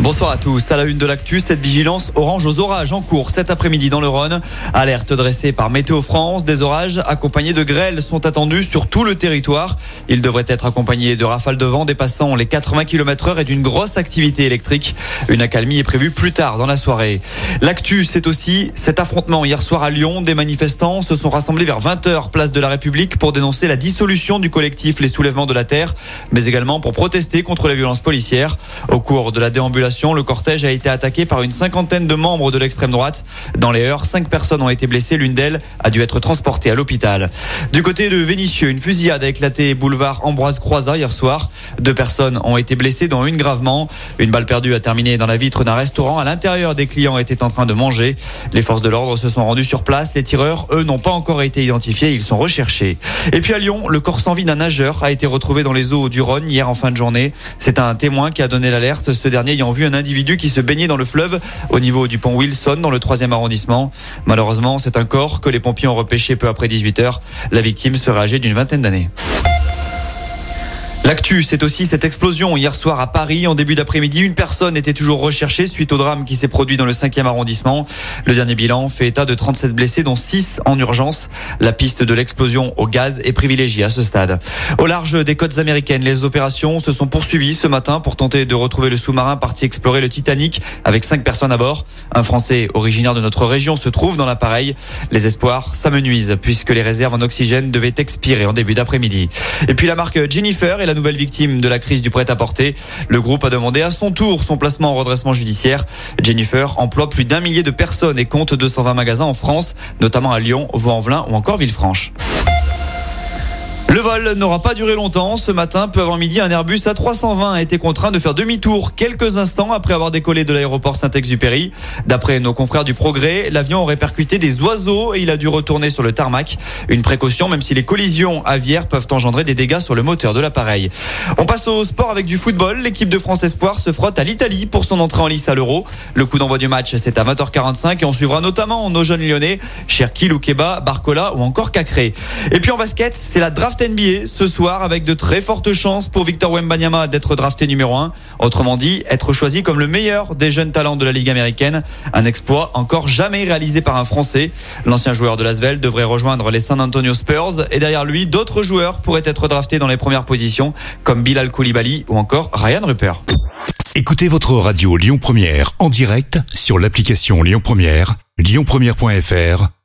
Bonsoir à tous. À la une de l'actu, cette vigilance orange aux orages en cours cet après-midi dans le Rhône. Alerte dressée par Météo France. Des orages accompagnés de grêles sont attendus sur tout le territoire. Ils devraient être accompagnés de rafales de vent dépassant les 80 km heure et d'une grosse activité électrique. Une accalmie est prévue plus tard dans la soirée. L'actu, c'est aussi cet affrontement hier soir à Lyon. Des manifestants se sont rassemblés vers 20h place de la République pour dénoncer la dissolution du collectif Les Soulèvements de la Terre, mais également pour protester contre les violences policières. Au cours de la déambulation le cortège a été attaqué par une cinquantaine de membres de l'extrême droite. Dans les heures, cinq personnes ont été blessées. L'une d'elles a dû être transportée à l'hôpital. Du côté de Vénissieux, une fusillade a éclaté boulevard Ambroise Croizat hier soir. Deux personnes ont été blessées, dont une gravement. Une balle perdue a terminé dans la vitre d'un restaurant. À l'intérieur, des clients étaient en train de manger. Les forces de l'ordre se sont rendues sur place. Les tireurs, eux, n'ont pas encore été identifiés. Ils sont recherchés. Et puis à Lyon, le corps sans vie d'un nageur a été retrouvé dans les eaux du Rhône hier en fin de journée. C'est un témoin qui a donné l'alerte. Ce dernier ayant vu un individu qui se baignait dans le fleuve au niveau du pont Wilson dans le troisième arrondissement. Malheureusement, c'est un corps que les pompiers ont repêché peu après 18 heures. La victime serait âgée d'une vingtaine d'années. L'actu, c'est aussi cette explosion hier soir à Paris. En début d'après-midi, une personne était toujours recherchée suite au drame qui s'est produit dans le 5e arrondissement. Le dernier bilan fait état de 37 blessés, dont 6 en urgence. La piste de l'explosion au gaz est privilégiée à ce stade. Au large des côtes américaines, les opérations se sont poursuivies ce matin pour tenter de retrouver le sous-marin parti explorer le Titanic avec 5 personnes à bord. Un Français originaire de notre région se trouve dans l'appareil. Les espoirs s'amenuisent puisque les réserves en oxygène devaient expirer en début d'après-midi. Et puis la marque Jennifer et la nouvelle victime de la crise du prêt-à-porter. Le groupe a demandé à son tour son placement en redressement judiciaire. Jennifer emploie plus d'un millier de personnes et compte 220 magasins en France, notamment à Lyon, Vaux-en-Velin ou encore Villefranche. Le vol n'aura pas duré longtemps. Ce matin, peu avant midi, un Airbus A320 a été contraint de faire demi-tour quelques instants après avoir décollé de l'aéroport Saint-Exupéry. D'après nos confrères du Progrès, l'avion aurait percuté des oiseaux et il a dû retourner sur le tarmac. Une précaution, même si les collisions aviaires peuvent engendrer des dégâts sur le moteur de l'appareil. On passe au sport avec du football. L'équipe de France Espoir se frotte à l'Italie pour son entrée en lice à l'Euro. Le coup d'envoi du match, c'est à 20h45 et on suivra notamment nos jeunes lyonnais, Cherki, Loukeba, Barcola ou encore Cacré. Et puis en basket, c'est la draft NBA ce soir avec de très fortes chances pour Victor Wembanyama d'être drafté numéro 1. Autrement dit, être choisi comme le meilleur des jeunes talents de la Ligue américaine. Un exploit encore jamais réalisé par un Français. L'ancien joueur de Lasvel devrait rejoindre les San Antonio Spurs et derrière lui, d'autres joueurs pourraient être draftés dans les premières positions comme Bilal Koulibaly ou encore Ryan Rupert. Écoutez votre radio Lyon Première en direct sur l'application Lyon Première, lyonpremière.fr